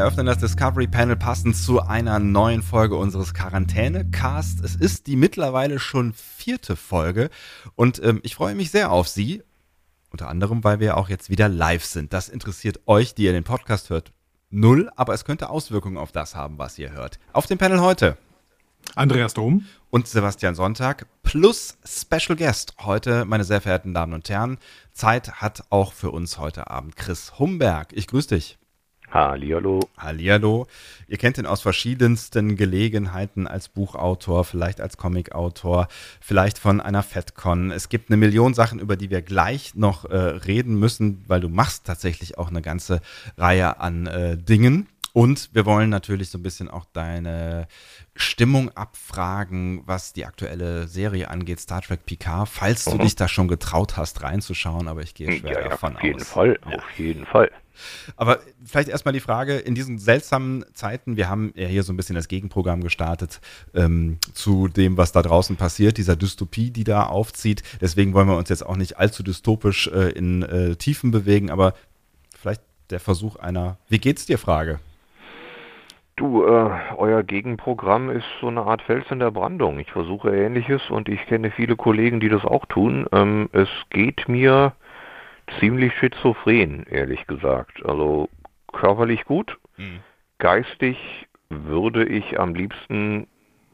Wir eröffnen das Discovery Panel passend zu einer neuen Folge unseres Quarantäne-Cast. Es ist die mittlerweile schon vierte Folge und ähm, ich freue mich sehr auf Sie. Unter anderem, weil wir auch jetzt wieder live sind. Das interessiert euch, die ihr den Podcast hört, null, aber es könnte Auswirkungen auf das haben, was ihr hört. Auf dem Panel heute Andreas Dom. und Sebastian Sonntag plus Special Guest. Heute, meine sehr verehrten Damen und Herren, Zeit hat auch für uns heute Abend Chris Humberg. Ich grüße dich. Hallihallo. Hallihallo. Ihr kennt ihn aus verschiedensten Gelegenheiten als Buchautor, vielleicht als Comicautor, vielleicht von einer FedCon. Es gibt eine Million Sachen, über die wir gleich noch äh, reden müssen, weil du machst tatsächlich auch eine ganze Reihe an äh, Dingen. Und wir wollen natürlich so ein bisschen auch deine Stimmung abfragen, was die aktuelle Serie angeht, Star Trek Picard, falls du Mhm. dich da schon getraut hast reinzuschauen, aber ich gehe schwer Ja, davon auf jeden aus. Fall, Ja. auf jeden Fall. Aber vielleicht erstmal die Frage, in diesen seltsamen Zeiten, wir haben ja hier so ein bisschen das Gegenprogramm gestartet ähm, zu dem, was da draußen passiert, dieser Dystopie, die da aufzieht. Deswegen wollen wir uns jetzt auch nicht allzu dystopisch äh, in äh, Tiefen bewegen, aber vielleicht der Versuch einer Wie geht's dir Frage. Du, äh, euer Gegenprogramm ist so eine Art Fels in der Brandung. Ich versuche Ähnliches und ich kenne viele Kollegen, die das auch tun. Ähm, es geht mir ziemlich schizophren, ehrlich gesagt. Also körperlich gut, geistig würde ich am liebsten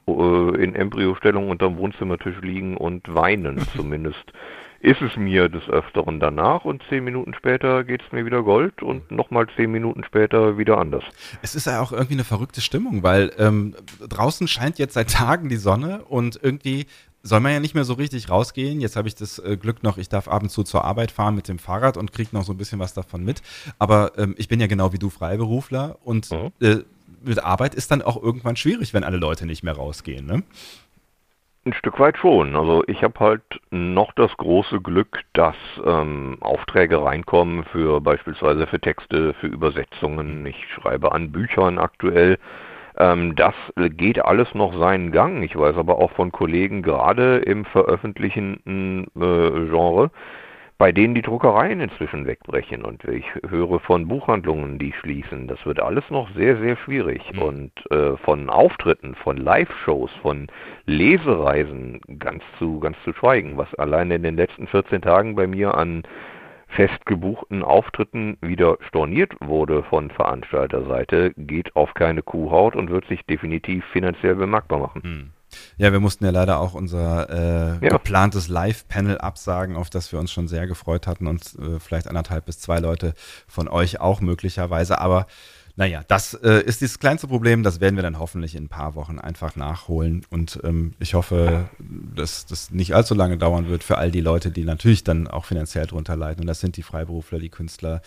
äh, in Embryostellung unterm Wohnzimmertisch liegen und weinen. Zumindest ist es mir des Öfteren danach und zehn Minuten später geht es mir wieder Gold und nochmal zehn Minuten später wieder anders. Es ist ja auch irgendwie eine verrückte Stimmung, weil ähm, draußen scheint jetzt seit Tagen die Sonne und irgendwie soll man ja nicht mehr so richtig rausgehen. Jetzt habe ich das äh, Glück noch, ich darf ab und zu zur Arbeit fahren mit dem Fahrrad und kriege noch so ein bisschen was davon mit. Aber ähm, ich bin ja genau wie du Freiberufler und Mhm. äh, mit Arbeit ist dann auch irgendwann schwierig, wenn alle Leute nicht mehr rausgehen. Ne? Ein Stück weit schon. Also ich habe halt noch das große Glück, dass ähm, Aufträge reinkommen für beispielsweise für Texte, für Übersetzungen. Ich schreibe an Büchern aktuell. Ähm, das geht alles noch seinen Gang. Ich weiß aber auch von Kollegen, gerade im veröffentlichenden äh, Genre, bei denen die Druckereien inzwischen wegbrechen und ich höre von Buchhandlungen, die schließen. Das wird alles noch sehr, sehr schwierig. Mhm. Und äh, von Auftritten, von Live-Shows, von Lesereisen ganz zu, ganz zu schweigen, was alleine in den letzten 14 Tagen bei mir an fest gebuchten Auftritten wieder storniert wurde von Veranstalterseite, geht auf keine Kuhhaut und wird sich definitiv finanziell bemerkbar machen. Hm. Ja, wir mussten ja leider auch unser äh, Ja. geplantes Live-Panel absagen, auf das wir uns schon sehr gefreut hatten und äh, vielleicht anderthalb bis zwei Leute von euch auch möglicherweise. Aber naja, das äh, ist das kleinste Problem. Das werden wir dann hoffentlich in ein paar Wochen einfach nachholen. Und ähm, ich hoffe, dass das nicht allzu lange dauern wird für all die Leute, die natürlich dann auch finanziell drunter leiden. Und das sind die Freiberufler, die Künstler,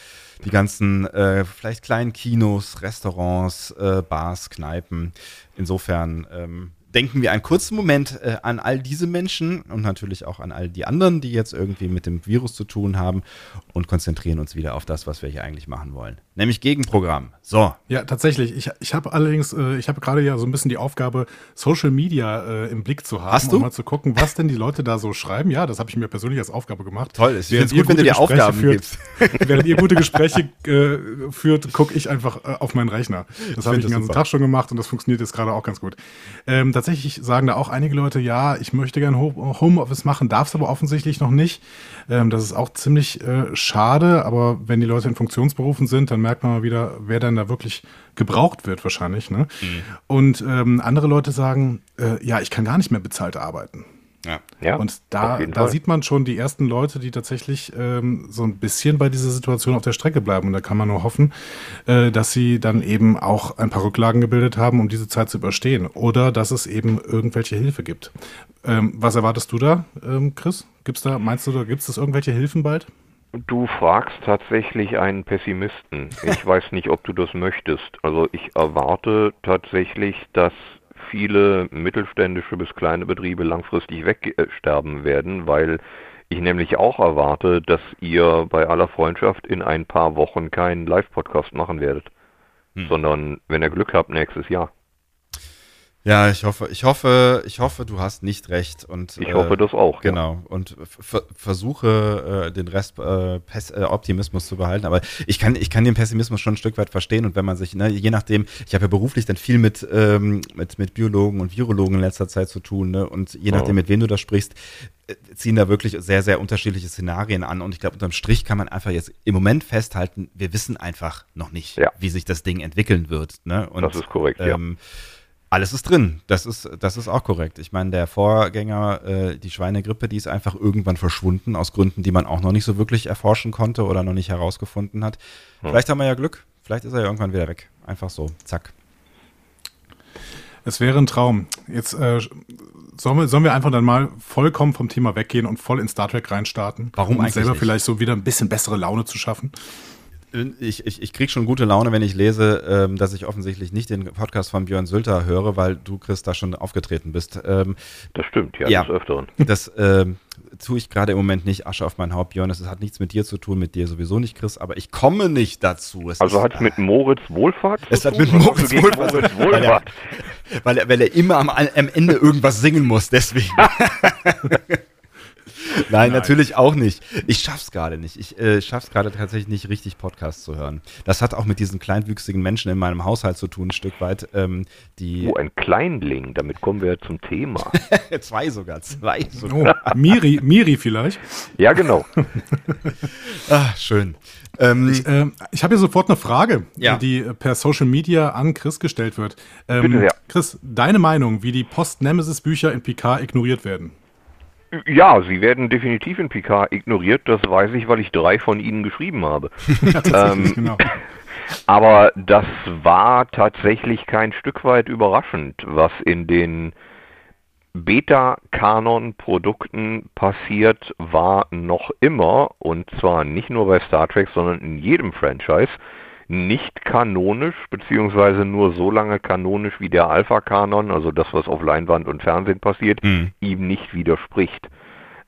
die ganzen äh, vielleicht kleinen Kinos, Restaurants, äh, Bars, Kneipen. Insofern ähm, denken wir einen kurzen Moment äh, an all diese Menschen und natürlich auch an all die anderen, die jetzt irgendwie mit dem Virus zu tun haben und konzentrieren uns wieder auf das, was wir hier eigentlich machen wollen. Nämlich Gegenprogramm. So. Ja, tatsächlich. Ich, ich habe allerdings, äh, ich habe gerade ja so ein bisschen die Aufgabe, Social Media äh, im Blick zu haben Hast du? und mal zu gucken, was denn die Leute da so schreiben. Ja, das habe ich mir persönlich als Aufgabe gemacht. Toll. Ich Während finde es gut, ihr wenn du gute dir Gespräche Aufgaben führt, gibst. Während ihr gute Gespräche äh, führt, gucke ich einfach äh, auf meinen Rechner. Das habe ich den ganzen super. Tag schon gemacht und das funktioniert jetzt gerade auch ganz gut. Ähm, tatsächlich sagen da auch einige Leute, ja, ich möchte gerne Ho- Homeoffice machen, darf es aber offensichtlich noch nicht. Ähm, das ist auch ziemlich äh, schade, aber wenn die Leute in Funktionsberufen sind, dann merkt man mal wieder, wer dann da wirklich gebraucht wird wahrscheinlich. Ne? Und ähm, andere Leute sagen, äh, ja, ich kann gar nicht mehr bezahlt arbeiten. Ja. Ja, Und da, da sieht man schon die ersten Leute, die tatsächlich ähm, so ein bisschen bei dieser Situation auf der Strecke bleiben. Und da kann man nur hoffen, äh, dass sie dann eben auch ein paar Rücklagen gebildet haben, um diese Zeit zu überstehen. Oder dass es eben irgendwelche Hilfe gibt. Ähm, was erwartest du da, ähm, Chris? Gibt's da, meinst du, da gibt es irgendwelche Hilfen bald? Du fragst tatsächlich einen Pessimisten. Ich weiß nicht, ob du das möchtest. Also ich erwarte tatsächlich, dass viele mittelständische bis kleine Betriebe langfristig wegsterben werden, weil ich nämlich auch erwarte, dass ihr bei aller Freundschaft in ein paar Wochen keinen Live-Podcast machen werdet, hm. sondern wenn ihr Glück habt, nächstes Jahr. Ja, ich hoffe, ich hoffe, ich hoffe, du hast nicht recht. Und, ich äh, hoffe das auch. Genau. Ja. Und versuche äh, den Rest äh, äh, Optimismus zu behalten. Aber ich kann, ich kann den Pessimismus schon ein Stück weit verstehen. Und wenn man sich, ne, je nachdem, ich habe ja beruflich dann viel mit, ähm, mit, mit Biologen und Virologen in letzter Zeit zu tun. Ne? Und je nachdem, mit wem du da sprichst, äh, ziehen da wirklich sehr, sehr unterschiedliche Szenarien an. Und ich glaube, unterm Strich kann man einfach jetzt im Moment festhalten, wir wissen einfach noch nicht, ja. wie sich das Ding entwickeln wird. Ne? Und, das ist korrekt, ähm, ja alles ist drin. Das ist, das ist auch korrekt. Ich meine, der Vorgänger, äh, die Schweinegrippe, die ist einfach irgendwann verschwunden, aus Gründen, die man auch noch nicht so wirklich erforschen konnte oder noch nicht herausgefunden hat. Hm. Vielleicht haben wir ja Glück. Vielleicht ist er ja irgendwann wieder weg. Einfach so. Zack. Es wäre ein Traum. Jetzt äh, sollen, wir, sollen wir einfach dann mal vollkommen vom Thema weggehen und voll in Star Trek reinstarten? Warum um eigentlich? selber nicht? vielleicht so wieder ein bisschen bessere Laune zu schaffen ich, ich, ich kriege schon gute Laune, wenn ich lese, ähm, dass ich offensichtlich nicht den Podcast von Björn Sülter höre, weil du, Chris, da schon aufgetreten bist. Ähm, das stimmt, ja, ja des Öfteren. Das ähm, tue ich gerade im Moment nicht. Asche auf mein Haupt, Björn. Das hat nichts mit dir zu tun, mit dir sowieso nicht, Chris, aber ich komme nicht dazu. Es also hat es mit Moritz Wohlfahrt Es hat mit Moritz Wohlfahrt, Moritz Wohlfahrt. Weil, er, weil, er, weil er immer am, am Ende irgendwas singen muss, deswegen. Nein, natürlich auch nicht. Ich schaff's gerade nicht. Ich äh, schaff's gerade tatsächlich nicht, richtig Podcasts zu hören. Das hat auch mit diesen kleinwüchsigen Menschen in meinem Haushalt zu tun, ein Stück weit. Ähm, die oh, ein Kleinling, damit kommen wir zum Thema. zwei sogar, zwei sogar. Oh, Miri, Miri vielleicht? Ja, genau. Ach, schön. Ähm, ich äh, ich habe hier sofort eine Frage, ja. die per Social Media an Chris gestellt wird. Ähm, Bitte, ja. Chris, deine Meinung, wie die Post-Nemesis-Bücher in Picard ignoriert werden? Ja, sie werden definitiv in Picard ignoriert. Das weiß ich, weil ich drei von ihnen geschrieben habe. ähm, genau. Aber das war tatsächlich kein Stück weit überraschend, was in den Beta-Kanon-Produkten passiert, war noch immer, und zwar nicht nur bei Star Trek, sondern in jedem Franchise, nicht kanonisch, beziehungsweise nur so lange kanonisch wie der Alpha-Kanon, also das, was auf Leinwand und Fernsehen passiert, mhm. ihm nicht widerspricht.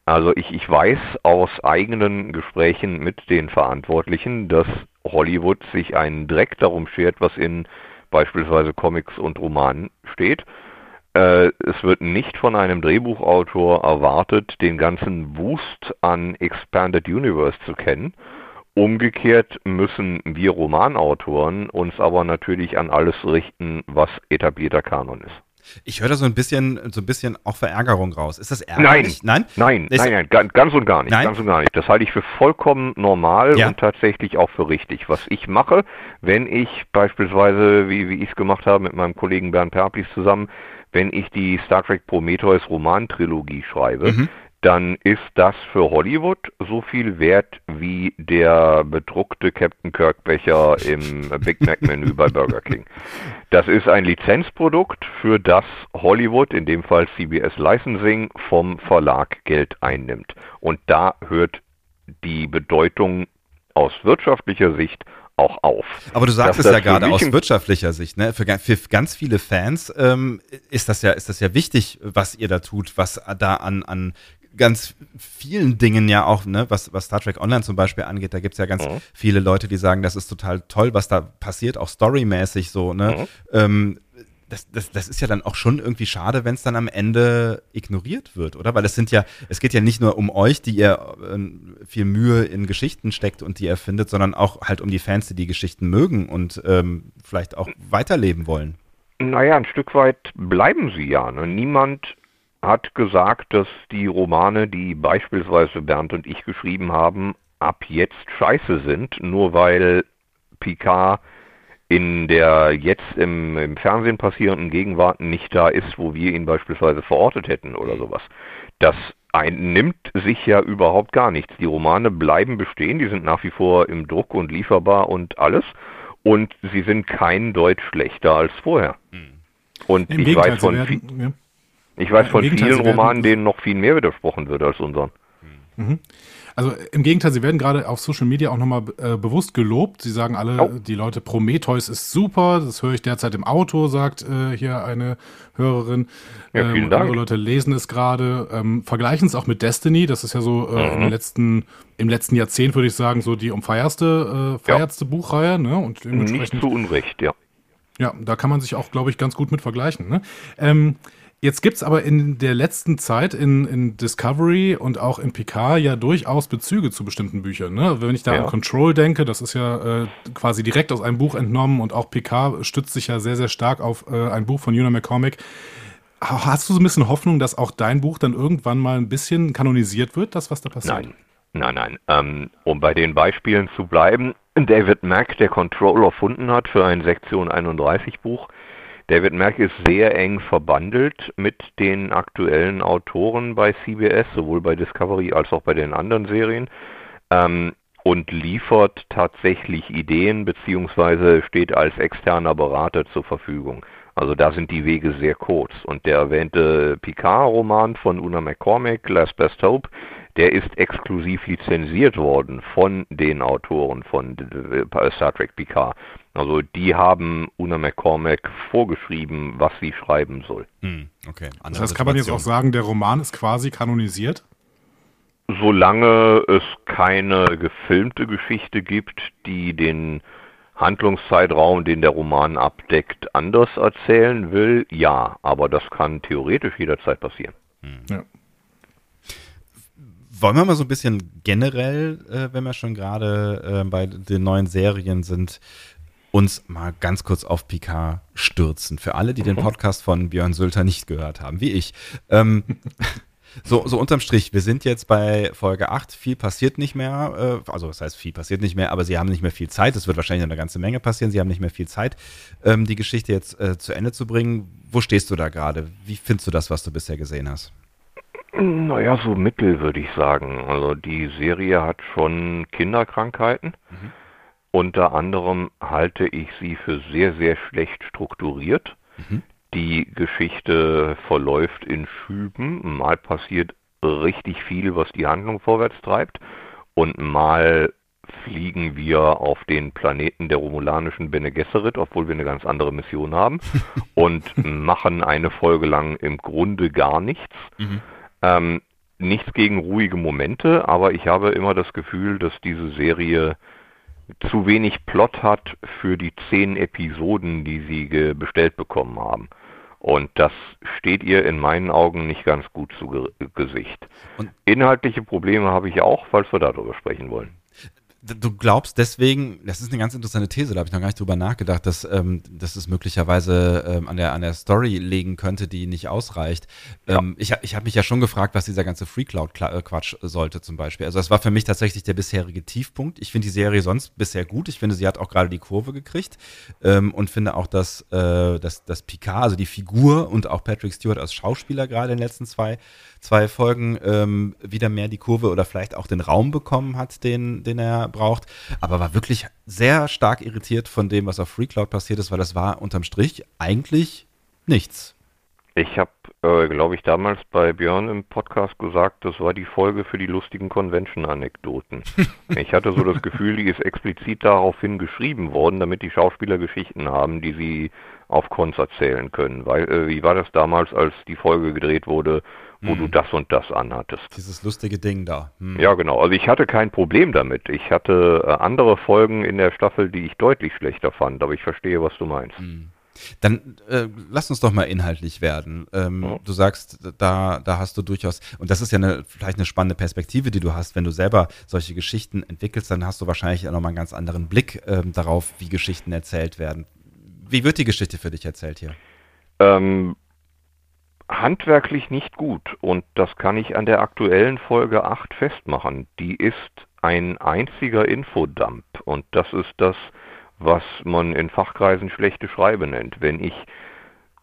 Also ich, ich weiß aus eigenen Gesprächen mit den Verantwortlichen, dass Hollywood sich einen Dreck darum schert, was in beispielsweise Comics und Romanen steht. Äh, es wird nicht von einem Drehbuchautor erwartet, den ganzen Wust an Expanded Universe zu kennen Umgekehrt müssen wir Romanautoren uns aber natürlich an alles richten, was etablierter Kanon ist. Ich höre da so ein bisschen, so ein bisschen auch Verärgerung raus. Ist das ärgerlich? Nein, nein, nein, nein, nein, ganz und gar nicht, nein? ganz und gar nicht. Das halte ich für vollkommen normal ja. und tatsächlich auch für richtig. Was ich mache, wenn ich beispielsweise, wie, wie ich es gemacht habe mit meinem Kollegen Bernd Perplis zusammen, wenn ich die Star Trek Prometheus Romantrilogie schreibe, mhm dann ist das für Hollywood so viel wert wie der bedruckte Captain Kirk Becher im Big Mac Menü bei Burger King. Das ist ein Lizenzprodukt, für das Hollywood, in dem Fall CBS Licensing, vom Verlag Geld einnimmt. Und da hört die Bedeutung aus wirtschaftlicher Sicht auch auf. Aber du sagst es ja gerade aus wirtschaftlicher Sicht, ne? Für, für ganz viele Fans ähm, ist das ja ist das ja wichtig, was ihr da tut, was da an an ganz vielen Dingen ja auch, ne, was, was Star Trek Online zum Beispiel angeht, da gibt es ja ganz mhm. viele Leute, die sagen, das ist total toll, was da passiert, auch storymäßig so, ne? Mhm. Ähm, das, das, das ist ja dann auch schon irgendwie schade, wenn es dann am Ende ignoriert wird, oder? Weil es sind ja, es geht ja nicht nur um euch, die ihr äh, viel Mühe in Geschichten steckt und die ihr findet, sondern auch halt um die Fans, die die Geschichten mögen und ähm, vielleicht auch weiterleben wollen. Naja, ein Stück weit bleiben sie ja. Ne? Niemand hat gesagt, dass die Romane, die beispielsweise Bernd und ich geschrieben haben, ab jetzt scheiße sind, nur weil Picard in der jetzt im, im Fernsehen passierenden Gegenwart nicht da ist, wo wir ihn beispielsweise verortet hätten oder sowas. Das ein, nimmt sich ja überhaupt gar nichts. Die Romane bleiben bestehen, die sind nach wie vor im Druck und lieferbar und alles. Und sie sind kein Deutsch schlechter als vorher. Hm. Und Im ich weiß von werden, ja. Ich weiß von vielen Romanen, denen noch viel mehr widersprochen wird als unseren. Mhm. Also im Gegenteil, sie werden gerade auf Social Media auch nochmal äh, bewusst gelobt. Sie sagen alle, oh. die Leute, Prometheus ist super. Das höre ich derzeit im Auto, sagt äh, hier eine Hörerin. Ja, vielen ähm, Dank. Andere Leute lesen es gerade, ähm, vergleichen es auch mit Destiny. Das ist ja so äh, mhm. im, letzten, im letzten Jahrzehnt, würde ich sagen, so die umfeierste äh, feiertste ja. Buchreihe. Ne? Und Nicht zu Unrecht, ja. Ja, da kann man sich auch, glaube ich, ganz gut mit vergleichen. Ne? Ähm, Jetzt gibt es aber in der letzten Zeit in, in Discovery und auch in Picard ja durchaus Bezüge zu bestimmten Büchern. Ne? Wenn ich da ja. an Control denke, das ist ja äh, quasi direkt aus einem Buch entnommen und auch Picard stützt sich ja sehr, sehr stark auf äh, ein Buch von Una McCormick. Hast du so ein bisschen Hoffnung, dass auch dein Buch dann irgendwann mal ein bisschen kanonisiert wird, das, was da passiert? Nein, nein, nein. Ähm, um bei den Beispielen zu bleiben, David Mack, der Control erfunden hat für ein Sektion 31 Buch, David Mack ist sehr eng verbandelt mit den aktuellen Autoren bei CBS, sowohl bei Discovery als auch bei den anderen Serien. Ähm, und liefert tatsächlich Ideen beziehungsweise steht als externer Berater zur Verfügung. Also da sind die Wege sehr kurz. Und der erwähnte Picard-Roman von Una McCormick, Last Best Hope, der ist exklusiv lizenziert worden von den Autoren von Star Trek Picard. Also die haben Una McCormack vorgeschrieben, was sie schreiben soll. Hm, okay. das heißt, kann man jetzt auch sagen, der Roman ist quasi kanonisiert? Solange es keine gefilmte Geschichte gibt, die den Handlungszeitraum, den der Roman abdeckt, anders erzählen will, ja. Aber das kann theoretisch jederzeit passieren. Hm. Ja. Wollen wir mal so ein bisschen generell, äh, wenn wir schon gerade äh, bei den neuen Serien sind, uns mal ganz kurz auf Picard stürzen. Für alle, die den mhm. Podcast von Björn Sülter nicht gehört haben, wie ich. Ähm, so, so unterm Strich, wir sind jetzt bei Folge 8, viel passiert nicht mehr, äh, also das heißt, viel passiert nicht mehr, aber sie haben nicht mehr viel Zeit, es wird wahrscheinlich eine ganze Menge passieren, sie haben nicht mehr viel Zeit, ähm, die Geschichte jetzt äh, zu Ende zu bringen. Wo stehst du da gerade? Wie findest du das, was du bisher gesehen hast? Naja, so mittel würde ich sagen. Also die Serie hat schon Kinderkrankheiten. Mhm. Unter anderem halte ich sie für sehr, sehr schlecht strukturiert. Mhm. Die Geschichte verläuft in Schüben. Mal passiert richtig viel, was die Handlung vorwärts treibt. Und mal fliegen wir auf den Planeten der romulanischen Bene Gesserit, obwohl wir eine ganz andere Mission haben. und machen eine Folge lang im Grunde gar nichts. Mhm. Ähm, nichts gegen ruhige Momente, aber ich habe immer das Gefühl, dass diese Serie zu wenig Plot hat für die zehn Episoden, die sie bestellt bekommen haben. Und das steht ihr in meinen Augen nicht ganz gut zu Gesicht. Und Inhaltliche Probleme habe ich auch, falls wir darüber sprechen wollen. Du glaubst deswegen, das ist eine ganz interessante These, da habe ich noch gar nicht drüber nachgedacht, dass, ähm, dass es möglicherweise ähm, an, der, an der Story legen könnte, die nicht ausreicht. Ja. Ähm, ich ich habe mich ja schon gefragt, was dieser ganze Free Cloud-Quatsch äh, sollte zum Beispiel. Also das war für mich tatsächlich der bisherige Tiefpunkt. Ich finde die Serie sonst bisher gut. Ich finde, sie hat auch gerade die Kurve gekriegt ähm, und finde auch, dass, äh, dass, dass Picard, also die Figur und auch Patrick Stewart als Schauspieler gerade in den letzten zwei zwei Folgen ähm, wieder mehr die Kurve oder vielleicht auch den Raum bekommen hat, den, den er braucht. Aber war wirklich sehr stark irritiert von dem, was auf FreeCloud passiert ist, weil das war unterm Strich eigentlich nichts. Ich habe, äh, glaube ich, damals bei Björn im Podcast gesagt, das war die Folge für die lustigen Convention-Anekdoten. ich hatte so das Gefühl, die ist explizit daraufhin geschrieben worden, damit die Schauspieler Geschichten haben, die sie auf Cons erzählen können. Weil, äh, wie war das damals, als die Folge gedreht wurde, wo hm. du das und das anhattest? Dieses lustige Ding da. Hm. Ja, genau. Also ich hatte kein Problem damit. Ich hatte äh, andere Folgen in der Staffel, die ich deutlich schlechter fand, aber ich verstehe, was du meinst. Hm. Dann äh, lass uns doch mal inhaltlich werden. Ähm, ja. Du sagst, da, da hast du durchaus, und das ist ja eine, vielleicht eine spannende Perspektive, die du hast, wenn du selber solche Geschichten entwickelst, dann hast du wahrscheinlich auch nochmal einen ganz anderen Blick ähm, darauf, wie Geschichten erzählt werden. Wie wird die Geschichte für dich erzählt hier? Ähm, handwerklich nicht gut und das kann ich an der aktuellen Folge 8 festmachen. Die ist ein einziger Infodump und das ist das, was man in Fachkreisen schlechte Schreibe nennt. Wenn ich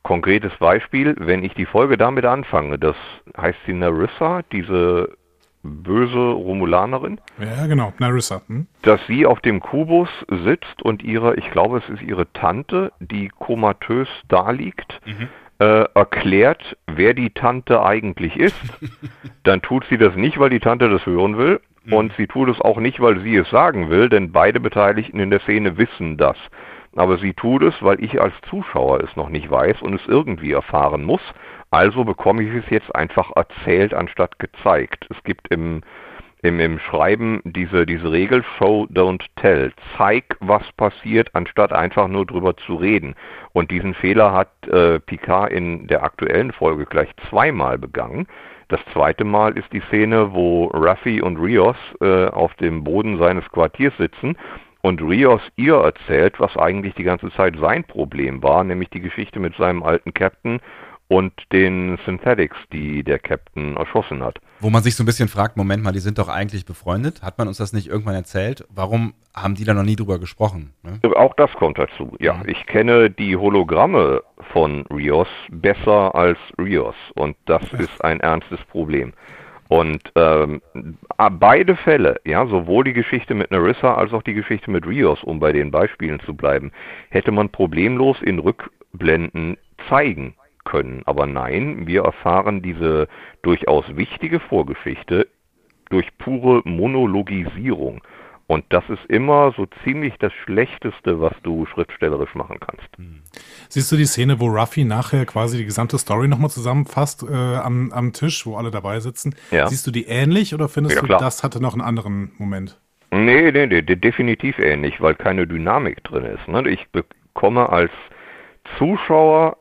konkretes Beispiel, wenn ich die Folge damit anfange, das heißt sie Narissa, diese böse Romulanerin. Ja, genau, Narissa. Hm? Dass sie auf dem Kubus sitzt und ihre, ich glaube, es ist ihre Tante, die komatös da liegt, mhm. Äh, erklärt, wer die Tante eigentlich ist, dann tut sie das nicht, weil die Tante das hören will. Mhm. Und sie tut es auch nicht, weil sie es sagen will, denn beide Beteiligten in der Szene wissen das. Aber sie tut es, weil ich als Zuschauer es noch nicht weiß und es irgendwie erfahren muss. Also bekomme ich es jetzt einfach erzählt anstatt gezeigt. Es gibt im im, im Schreiben diese, diese Regel Show, Don't Tell. Zeig, was passiert, anstatt einfach nur drüber zu reden. Und diesen Fehler hat äh, Picard in der aktuellen Folge gleich zweimal begangen. Das zweite Mal ist die Szene, wo Raffi und Rios äh, auf dem Boden seines Quartiers sitzen und Rios ihr erzählt, was eigentlich die ganze Zeit sein Problem war, nämlich die Geschichte mit seinem alten Captain und den Synthetics, die der Captain erschossen hat. Wo man sich so ein bisschen fragt, Moment mal, die sind doch eigentlich befreundet. Hat man uns das nicht irgendwann erzählt? Warum haben die da noch nie drüber gesprochen? Ne? Auch das kommt dazu. Ja, mhm. ich kenne die Hologramme von Rios besser als Rios und das ist ein ernstes Problem. Und ähm, beide Fälle, ja, sowohl die Geschichte mit Narissa als auch die Geschichte mit Rios, um bei den Beispielen zu bleiben, hätte man problemlos in Rückblenden zeigen können. Aber nein, wir erfahren diese durchaus wichtige Vorgeschichte durch pure Monologisierung. Und das ist immer so ziemlich das Schlechteste, was du schriftstellerisch machen kannst. Hm. Siehst du die Szene, wo Ruffy nachher quasi die gesamte Story nochmal zusammenfasst äh, am, am Tisch, wo alle dabei sitzen? Ja. Siehst du die ähnlich oder findest ja, du, das hatte noch einen anderen Moment? Nee, nee, nee, definitiv ähnlich, weil keine Dynamik drin ist. Ne? Ich bekomme als Zuschauer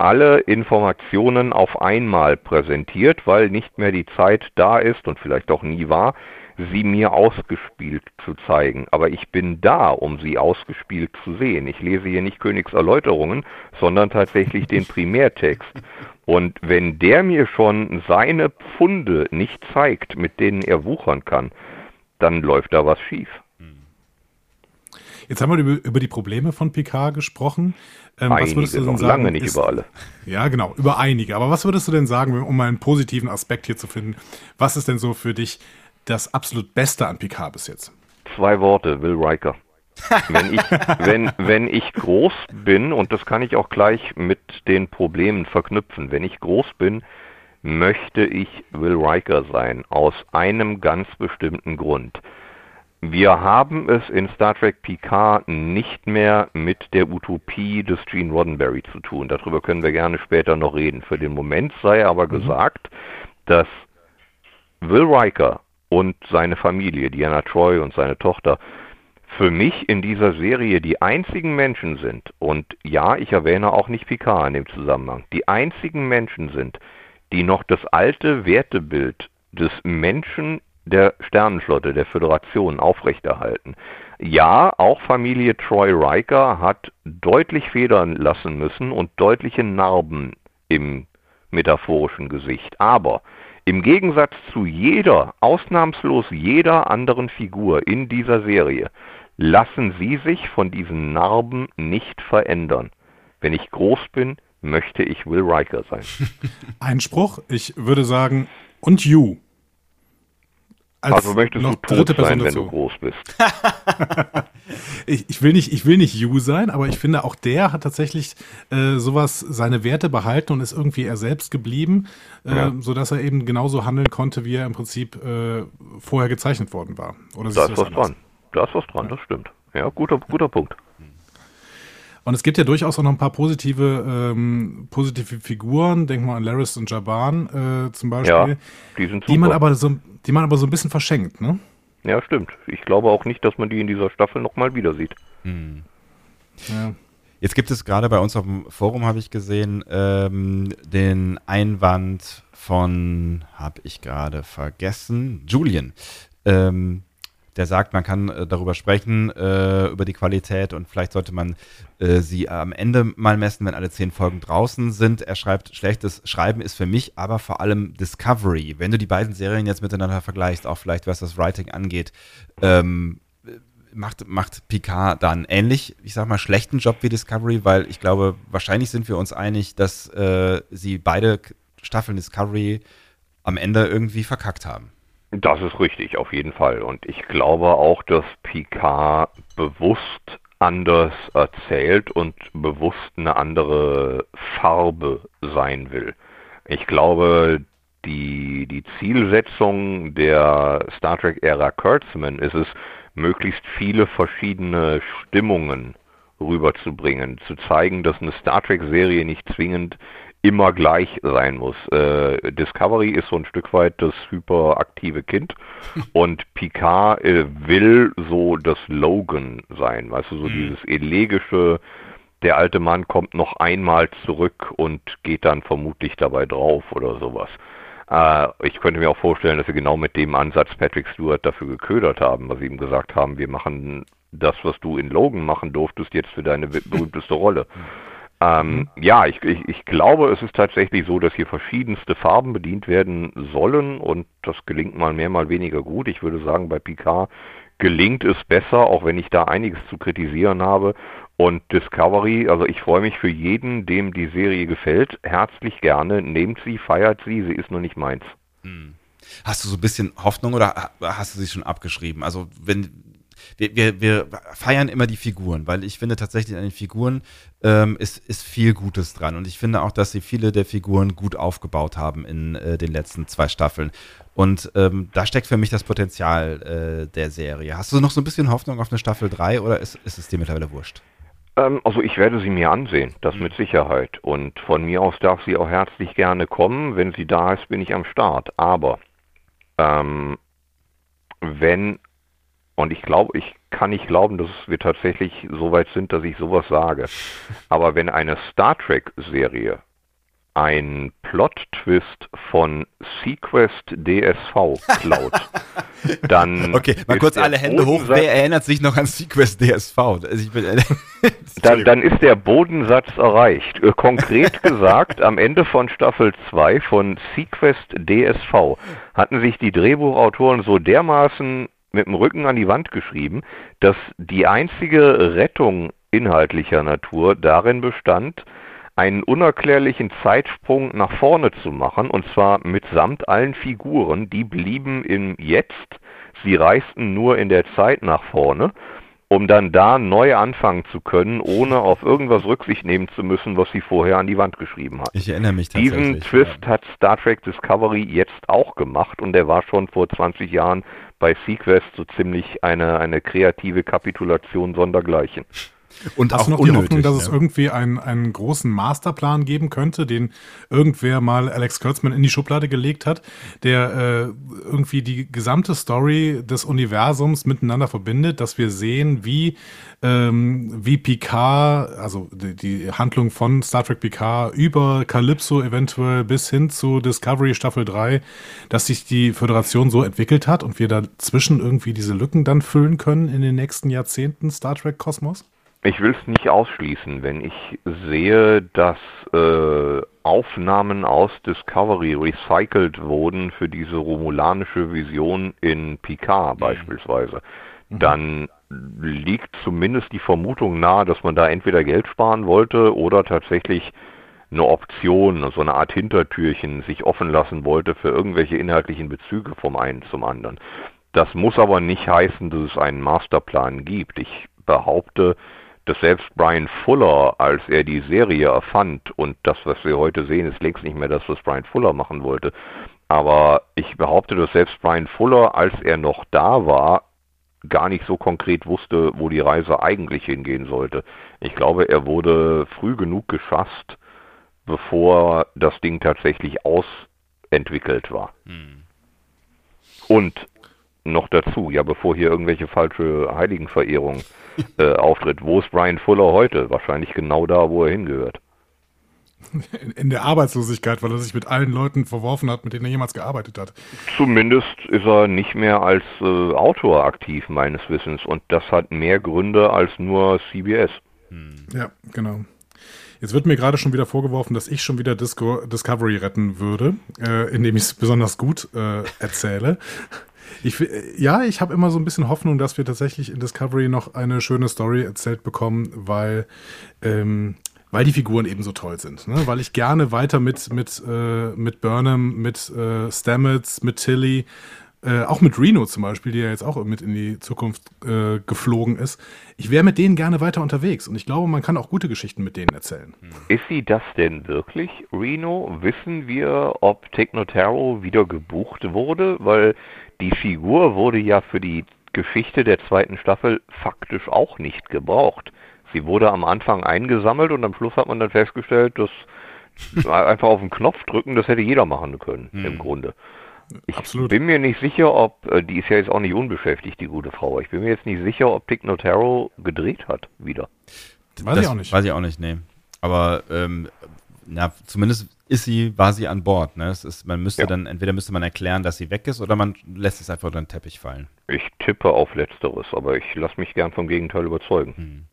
alle Informationen auf einmal präsentiert, weil nicht mehr die Zeit da ist und vielleicht auch nie war, sie mir ausgespielt zu zeigen. Aber ich bin da, um sie ausgespielt zu sehen. Ich lese hier nicht Königserläuterungen, sondern tatsächlich den Primärtext. Und wenn der mir schon seine Pfunde nicht zeigt, mit denen er wuchern kann, dann läuft da was schief. Jetzt haben wir über, über die Probleme von Picard gesprochen. Ähm, einige, was würdest du denn sagen? Lange nicht ist, über alle. Ja, genau, über einige. Aber was würdest du denn sagen, um mal einen positiven Aspekt hier zu finden? Was ist denn so für dich das absolut Beste an Picard bis jetzt? Zwei Worte, Will Riker. wenn, ich, wenn, wenn ich groß bin, und das kann ich auch gleich mit den Problemen verknüpfen, wenn ich groß bin, möchte ich Will Riker sein, aus einem ganz bestimmten Grund. Wir haben es in Star Trek Picard nicht mehr mit der Utopie des Gene Roddenberry zu tun. Darüber können wir gerne später noch reden. Für den Moment sei aber mhm. gesagt, dass Will Riker und seine Familie, Diana Troy und seine Tochter, für mich in dieser Serie die einzigen Menschen sind, und ja, ich erwähne auch nicht Picard in dem Zusammenhang, die einzigen Menschen sind, die noch das alte Wertebild des Menschen der Sternenflotte, der Föderation aufrechterhalten. Ja, auch Familie Troy Riker hat deutlich federn lassen müssen und deutliche Narben im metaphorischen Gesicht. Aber im Gegensatz zu jeder, ausnahmslos jeder anderen Figur in dieser Serie, lassen sie sich von diesen Narben nicht verändern. Wenn ich groß bin, möchte ich Will Riker sein. Einspruch, ich würde sagen, und you. Als also möchtest noch du dritte Person sein, dazu. wenn du groß bist. ich, ich, will nicht, ich will nicht You sein, aber ich finde auch der hat tatsächlich äh, sowas, seine Werte behalten und ist irgendwie er selbst geblieben, äh, ja. sodass er eben genauso handeln konnte, wie er im Prinzip äh, vorher gezeichnet worden war. Oder da ist was anders? dran. Da ist was dran, ja. das stimmt. Ja, guter, guter Punkt. Und es gibt ja durchaus auch noch ein paar positive, ähm, positive Figuren. Denk mal an Laris und Jaban äh, zum Beispiel. Ja, die, sind super. die man aber so, die man aber so ein bisschen verschenkt, ne? Ja, stimmt. Ich glaube auch nicht, dass man die in dieser Staffel nochmal wieder sieht. Hm. Ja. Jetzt gibt es gerade bei uns auf dem Forum, habe ich gesehen, ähm, den Einwand von, habe ich gerade vergessen, Julian. Ähm, der sagt, man kann äh, darüber sprechen, äh, über die Qualität und vielleicht sollte man äh, sie am Ende mal messen, wenn alle zehn Folgen draußen sind. Er schreibt, schlechtes Schreiben ist für mich aber vor allem Discovery. Wenn du die beiden Serien jetzt miteinander vergleichst, auch vielleicht was das Writing angeht, ähm, macht, macht Picard dann ähnlich, ich sag mal, schlechten Job wie Discovery, weil ich glaube, wahrscheinlich sind wir uns einig, dass äh, sie beide Staffeln Discovery am Ende irgendwie verkackt haben. Das ist richtig, auf jeden Fall. Und ich glaube auch, dass Picard bewusst anders erzählt und bewusst eine andere Farbe sein will. Ich glaube, die, die Zielsetzung der Star Trek-Ära Kurtzman ist es, möglichst viele verschiedene Stimmungen rüberzubringen, zu zeigen, dass eine Star Trek-Serie nicht zwingend immer gleich sein muss. Äh, Discovery ist so ein Stück weit das hyperaktive Kind und Picard äh, will so das Logan sein, weißt du, so mhm. dieses elegische, der alte Mann kommt noch einmal zurück und geht dann vermutlich dabei drauf oder sowas. Äh, ich könnte mir auch vorstellen, dass sie genau mit dem Ansatz Patrick Stewart dafür geködert haben, was sie ihm gesagt haben, wir machen das, was du in Logan machen durftest, jetzt für deine berühmteste Rolle. Ähm, ja, ich, ich, ich glaube, es ist tatsächlich so, dass hier verschiedenste Farben bedient werden sollen und das gelingt mal mehr, mal weniger gut. Ich würde sagen, bei Picard gelingt es besser, auch wenn ich da einiges zu kritisieren habe. Und Discovery, also ich freue mich für jeden, dem die Serie gefällt, herzlich gerne. Nehmt sie, feiert sie, sie ist nur nicht meins. Hm. Hast du so ein bisschen Hoffnung oder hast du sie schon abgeschrieben? Also wenn wir, wir, wir feiern immer die Figuren, weil ich finde tatsächlich an den Figuren ähm, ist, ist viel Gutes dran. Und ich finde auch, dass sie viele der Figuren gut aufgebaut haben in äh, den letzten zwei Staffeln. Und ähm, da steckt für mich das Potenzial äh, der Serie. Hast du noch so ein bisschen Hoffnung auf eine Staffel 3 oder ist, ist es dir mittlerweile wurscht? Ähm, also ich werde sie mir ansehen, das mit Sicherheit. Und von mir aus darf sie auch herzlich gerne kommen. Wenn sie da ist, bin ich am Start. Aber ähm, wenn und ich glaube, ich kann nicht glauben, dass wir tatsächlich so weit sind, dass ich sowas sage. Aber wenn eine Star Trek-Serie ein Plot-Twist von Sequest DSV klaut, dann. Okay, mal kurz alle Hände hoch. Wer erinnert sich noch an Sequest DSV? Also bin, dann, dann, ist der Bodensatz erreicht. Äh, konkret gesagt, am Ende von Staffel 2 von Sequest DSV hatten sich die Drehbuchautoren so dermaßen mit dem Rücken an die Wand geschrieben, dass die einzige Rettung inhaltlicher Natur darin bestand, einen unerklärlichen Zeitsprung nach vorne zu machen, und zwar mitsamt allen Figuren, die blieben im Jetzt, sie reisten nur in der Zeit nach vorne, um dann da neu anfangen zu können, ohne auf irgendwas Rücksicht nehmen zu müssen, was sie vorher an die Wand geschrieben hat. Ich erinnere mich tatsächlich. Diesen Twist ja. hat Star Trek Discovery jetzt auch gemacht und der war schon vor 20 Jahren bei Sequest so ziemlich eine, eine kreative Kapitulation sondergleichen. Und Hast auch du noch unnötig, die Hoffnung, dass ja. es irgendwie einen, einen großen Masterplan geben könnte, den irgendwer mal Alex Kurtzman in die Schublade gelegt hat, der äh, irgendwie die gesamte Story des Universums miteinander verbindet, dass wir sehen, wie, ähm, wie Picard, also die, die Handlung von Star Trek Picard über Calypso eventuell bis hin zu Discovery Staffel 3, dass sich die Föderation so entwickelt hat und wir dazwischen irgendwie diese Lücken dann füllen können in den nächsten Jahrzehnten Star Trek Kosmos? Ich will es nicht ausschließen, wenn ich sehe, dass äh, Aufnahmen aus Discovery recycelt wurden für diese romulanische Vision in Picard mhm. beispielsweise, mhm. dann liegt zumindest die Vermutung nahe, dass man da entweder Geld sparen wollte oder tatsächlich eine Option, so eine Art Hintertürchen sich offen lassen wollte für irgendwelche inhaltlichen Bezüge vom einen zum anderen. Das muss aber nicht heißen, dass es einen Masterplan gibt. Ich behaupte, dass selbst Brian Fuller, als er die Serie erfand, und das, was wir heute sehen, ist längst nicht mehr das, was Brian Fuller machen wollte, aber ich behaupte, dass selbst Brian Fuller, als er noch da war, gar nicht so konkret wusste, wo die Reise eigentlich hingehen sollte. Ich glaube, er wurde früh genug geschasst, bevor das Ding tatsächlich ausentwickelt war. Hm. Und noch dazu, ja, bevor hier irgendwelche falsche Heiligenverehrung äh, auftritt. Wo ist Brian Fuller heute? Wahrscheinlich genau da, wo er hingehört. In, in, der Arbeitslosigkeit, weil er sich mit allen Leuten verworfen hat, mit denen er jemals gearbeitet hat. Zumindest ist er nicht mehr als äh, Autor aktiv, meines Wissens. Und das hat mehr Gründe als nur CBS. Hm. Ja, genau. Jetzt wird mir gerade schon wieder vorgeworfen, dass ich schon wieder Disco Discovery retten würde, äh, indem ich es besonders gut äh, erzähle. Ich, ja, ich habe immer so ein bisschen Hoffnung, dass wir tatsächlich in Discovery noch eine schöne Story erzählt bekommen, weil, ähm, weil die Figuren eben so toll sind. Ne? Weil ich gerne weiter mit, mit, äh, mit Burnham, mit äh, Stamets, mit Tilly, äh, auch mit Reno zum Beispiel, die ja jetzt auch mit in die Zukunft äh, geflogen ist. Ich wäre mit denen gerne weiter unterwegs und ich glaube, man kann auch gute Geschichten mit denen erzählen. Hm. Ist sie das denn wirklich, Reno? Wissen wir, ob Technotaro wieder gebucht wurde? Weil die Figur wurde ja für die Geschichte der zweiten Staffel faktisch auch nicht gebraucht. Sie wurde am Anfang eingesammelt und am Schluss hat man dann festgestellt, dass einfach auf den Knopf drücken, das hätte jeder machen können, hm. im Grunde. Ich Absolut. bin mir nicht sicher, ob, äh, die ist ja jetzt auch nicht unbeschäftigt, die gute Frau. Ich bin mir jetzt nicht sicher, ob Dick Notaro gedreht hat wieder. Weiß das ich auch nicht. Weiß ich auch nicht, nee. Aber ähm, na, zumindest ist sie, war sie an Bord. Ne? Es ist, man müsste ja. dann, entweder müsste man erklären, dass sie weg ist, oder man lässt es einfach unter den Teppich fallen. Ich tippe auf Letzteres, aber ich lasse mich gern vom Gegenteil überzeugen. Hm.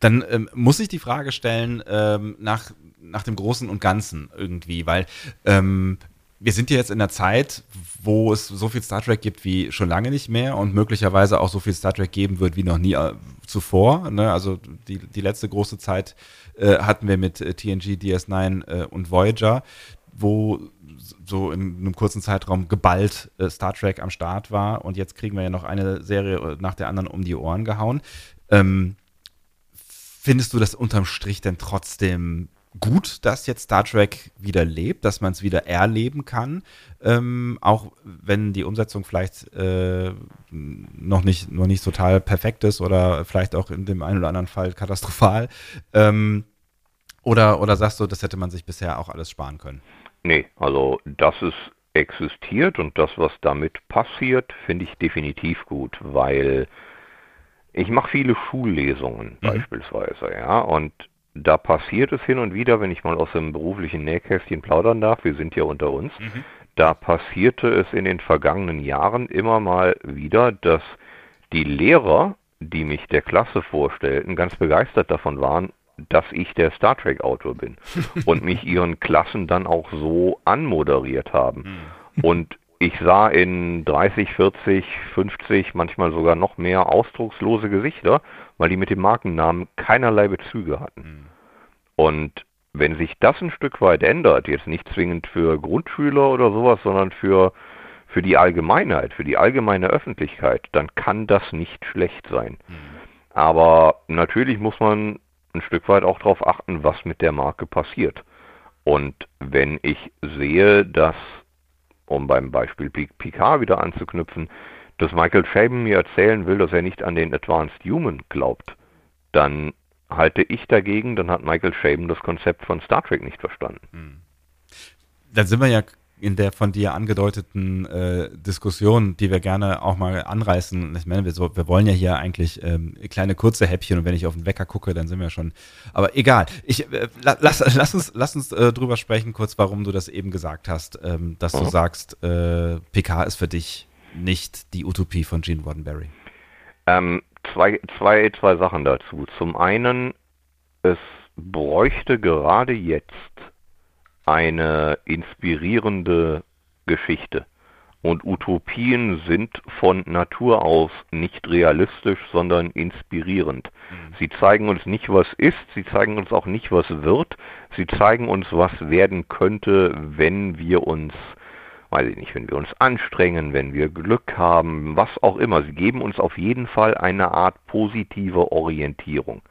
Dann ähm, muss ich die Frage stellen ähm, nach, nach dem Großen und Ganzen irgendwie, weil ähm, wir sind ja jetzt in der Zeit, wo es so viel Star Trek gibt wie schon lange nicht mehr und möglicherweise auch so viel Star Trek geben wird wie noch nie äh, zuvor. Ne? Also die, die letzte große Zeit äh, hatten wir mit äh, TNG, DS9 äh, und Voyager, wo so in einem kurzen Zeitraum geballt äh, Star Trek am Start war und jetzt kriegen wir ja noch eine Serie äh, nach der anderen um die Ohren gehauen. Ähm, findest du das unterm Strich denn trotzdem gut, dass jetzt Star Trek wieder lebt, dass man es wieder erleben kann, ähm, auch wenn die Umsetzung vielleicht äh, noch nicht noch nicht total perfekt ist oder vielleicht auch in dem einen oder anderen Fall katastrophal. Ähm, oder, oder sagst du, das hätte man sich bisher auch alles sparen können? Nee, also dass es existiert und das, was damit passiert, finde ich definitiv gut, weil ich mache viele Schullesungen mhm. beispielsweise, ja, und da passiert es hin und wieder, wenn ich mal aus dem beruflichen Nähkästchen plaudern darf, wir sind ja unter uns, mhm. da passierte es in den vergangenen Jahren immer mal wieder, dass die Lehrer, die mich der Klasse vorstellten, ganz begeistert davon waren, dass ich der Star Trek Autor bin und mich ihren Klassen dann auch so anmoderiert haben. Mhm. Und ich sah in 30, 40, 50, manchmal sogar noch mehr ausdruckslose Gesichter, weil die mit dem Markennamen keinerlei Bezüge hatten. Mhm. Und wenn sich das ein Stück weit ändert, jetzt nicht zwingend für Grundschüler oder sowas, sondern für, für die Allgemeinheit, für die allgemeine Öffentlichkeit, dann kann das nicht schlecht sein. Mhm. Aber natürlich muss man ein Stück weit auch darauf achten, was mit der Marke passiert. Und wenn ich sehe, dass, um beim Beispiel Picard wieder anzuknüpfen, dass Michael Chabon mir erzählen will, dass er nicht an den Advanced Human glaubt, dann halte ich dagegen, dann hat Michael Chabon das Konzept von Star Trek nicht verstanden. Hm. Dann sind wir ja in der von dir angedeuteten äh, Diskussion, die wir gerne auch mal anreißen. Ich meine, wir, so, wir wollen ja hier eigentlich ähm, kleine kurze Häppchen und wenn ich auf den Wecker gucke, dann sind wir schon. Aber egal. Ich äh, lass, lass uns, lass uns äh, drüber sprechen, kurz, warum du das eben gesagt hast, ähm, dass du sagst, äh, PK ist für dich nicht die Utopie von Gene Roddenberry? Ähm, zwei, zwei, zwei Sachen dazu. Zum einen, es bräuchte gerade jetzt eine inspirierende Geschichte. Und Utopien sind von Natur aus nicht realistisch, sondern inspirierend. Mhm. Sie zeigen uns nicht, was ist, sie zeigen uns auch nicht, was wird, sie zeigen uns, was werden könnte, wenn wir uns weiß ich nicht, wenn wir uns anstrengen, wenn wir Glück haben, was auch immer. Sie geben uns auf jeden Fall eine Art positive Orientierung.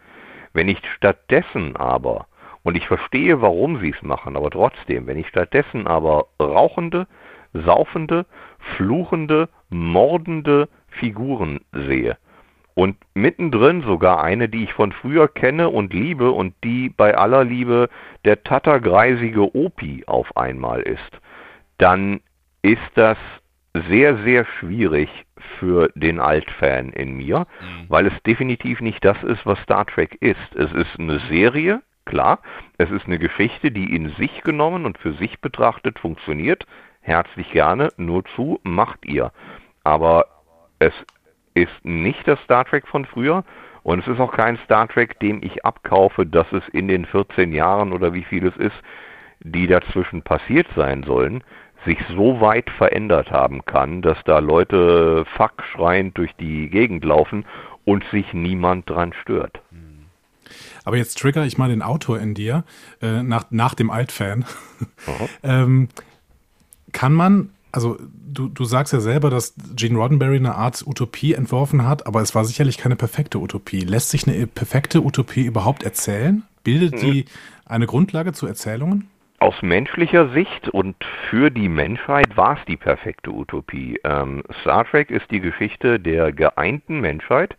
Wenn ich stattdessen aber, und ich verstehe, warum sie es machen, aber trotzdem, wenn ich stattdessen aber rauchende, saufende, fluchende, mordende Figuren sehe, und mittendrin sogar eine, die ich von früher kenne und liebe und die bei aller Liebe der tattergreisige Opi auf einmal ist, dann ist das sehr, sehr schwierig für den Altfan in mir, mhm. weil es definitiv nicht das ist, was Star Trek ist. Es ist eine Serie, klar, es ist eine Geschichte, die in sich genommen und für sich betrachtet funktioniert. Herzlich gerne, nur zu, macht ihr. Aber es ist nicht das Star Trek von früher und es ist auch kein Star Trek, dem ich abkaufe, dass es in den 14 Jahren oder wie viel es ist, die dazwischen passiert sein sollen, sich so weit verändert haben kann, dass da Leute fuck schreiend durch die Gegend laufen und sich niemand dran stört. Aber jetzt trigger ich mal den Autor in dir, äh, nach, nach dem Altfan. ähm, kann man also du, du sagst ja selber, dass Gene Roddenberry eine Art Utopie entworfen hat, aber es war sicherlich keine perfekte Utopie. Lässt sich eine perfekte Utopie überhaupt erzählen? Bildet die mhm. eine Grundlage zu Erzählungen? Aus menschlicher Sicht und für die Menschheit war es die perfekte Utopie. Ähm, Star Trek ist die Geschichte der geeinten Menschheit,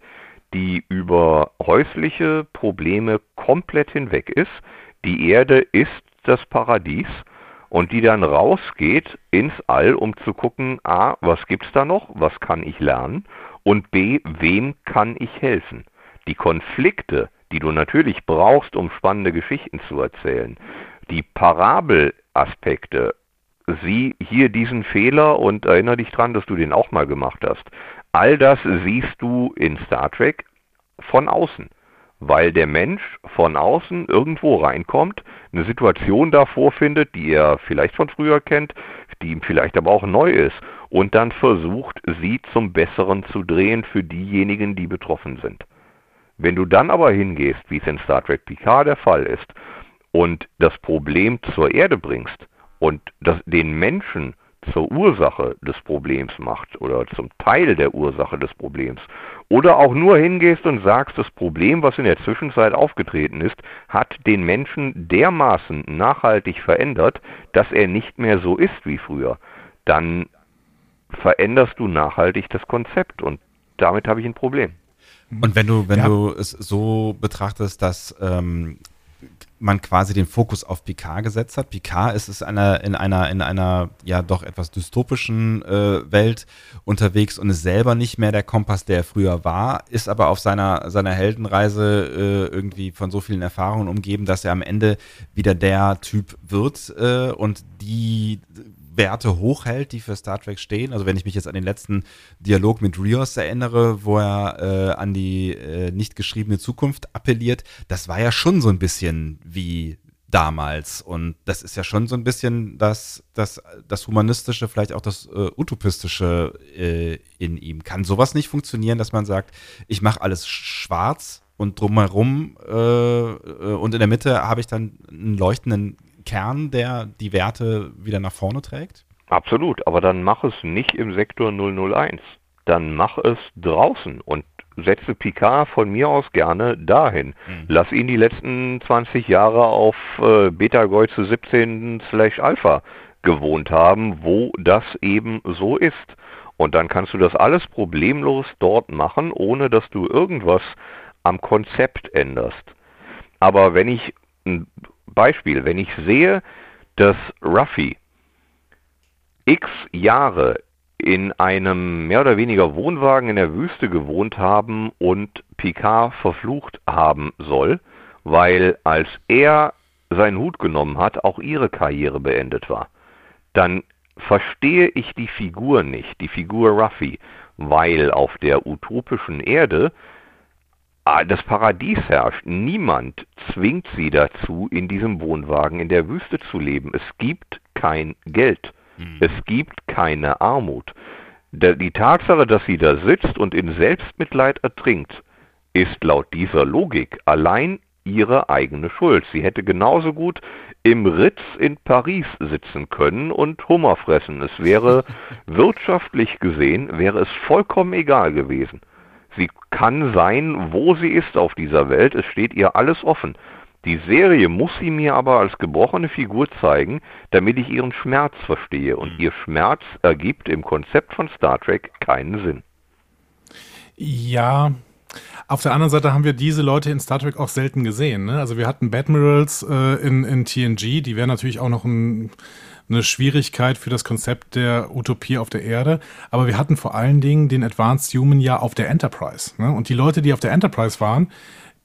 die über häusliche Probleme komplett hinweg ist. Die Erde ist das Paradies und die dann rausgeht ins All, um zu gucken, a, was gibt's da noch, was kann ich lernen und b, wem kann ich helfen. Die Konflikte, die du natürlich brauchst, um spannende Geschichten zu erzählen, die Parabelaspekte, sieh hier diesen Fehler und erinnere dich dran, dass du den auch mal gemacht hast. All das siehst du in Star Trek von außen weil der Mensch von außen irgendwo reinkommt, eine Situation da vorfindet, die er vielleicht von früher kennt, die ihm vielleicht aber auch neu ist, und dann versucht, sie zum Besseren zu drehen für diejenigen, die betroffen sind. Wenn du dann aber hingehst, wie es in Star Trek Picard der Fall ist, und das Problem zur Erde bringst und das, den Menschen zur Ursache des Problems macht oder zum Teil der Ursache des Problems oder auch nur hingehst und sagst, das Problem, was in der Zwischenzeit aufgetreten ist, hat den Menschen dermaßen nachhaltig verändert, dass er nicht mehr so ist wie früher, dann veränderst du nachhaltig das Konzept und damit habe ich ein Problem. Und wenn du, wenn ja. du es so betrachtest, dass ähm, man quasi den Fokus auf Picard gesetzt hat. Picard ist es einer, in einer, in einer ja doch etwas dystopischen äh, Welt unterwegs und ist selber nicht mehr der Kompass, der er früher war, ist aber auf seiner, seiner Heldenreise äh, irgendwie von so vielen Erfahrungen umgeben, dass er am Ende wieder der Typ wird äh, und die Werte hochhält, die für Star Trek stehen. Also wenn ich mich jetzt an den letzten Dialog mit Rios erinnere, wo er äh, an die äh, nicht geschriebene Zukunft appelliert, das war ja schon so ein bisschen wie damals. Und das ist ja schon so ein bisschen das, das, das Humanistische, vielleicht auch das äh, Utopistische äh, in ihm. Kann sowas nicht funktionieren, dass man sagt, ich mache alles schwarz und drumherum äh, äh, und in der Mitte habe ich dann einen leuchtenden Kern, der die Werte wieder nach vorne trägt? Absolut, aber dann mach es nicht im Sektor 001. Dann mach es draußen und setze Picard von mir aus gerne dahin. Mhm. Lass ihn die letzten 20 Jahre auf äh, Beta-Geuze 17 slash Alpha gewohnt haben, wo das eben so ist. Und dann kannst du das alles problemlos dort machen, ohne dass du irgendwas am Konzept änderst. Aber wenn ich Beispiel, wenn ich sehe, dass Ruffy x Jahre in einem mehr oder weniger Wohnwagen in der Wüste gewohnt haben und Picard verflucht haben soll, weil als er seinen Hut genommen hat, auch ihre Karriere beendet war, dann verstehe ich die Figur nicht, die Figur Ruffy, weil auf der utopischen Erde das Paradies herrscht. Niemand zwingt sie dazu, in diesem Wohnwagen in der Wüste zu leben. Es gibt kein Geld. Mhm. Es gibt keine Armut. Die Tatsache, dass sie da sitzt und in Selbstmitleid ertrinkt, ist laut dieser Logik allein ihre eigene Schuld. Sie hätte genauso gut im Ritz in Paris sitzen können und Hummer fressen. Es wäre wirtschaftlich gesehen, wäre es vollkommen egal gewesen. Sie kann sein, wo sie ist auf dieser Welt. Es steht ihr alles offen. Die Serie muss sie mir aber als gebrochene Figur zeigen, damit ich ihren Schmerz verstehe. Und mhm. ihr Schmerz ergibt im Konzept von Star Trek keinen Sinn. Ja, auf der anderen Seite haben wir diese Leute in Star Trek auch selten gesehen. Ne? Also wir hatten Batmirals äh, in, in TNG, die wäre natürlich auch noch ein eine Schwierigkeit für das Konzept der Utopie auf der Erde. Aber wir hatten vor allen Dingen den Advanced Human ja auf der Enterprise. Ne? Und die Leute, die auf der Enterprise waren,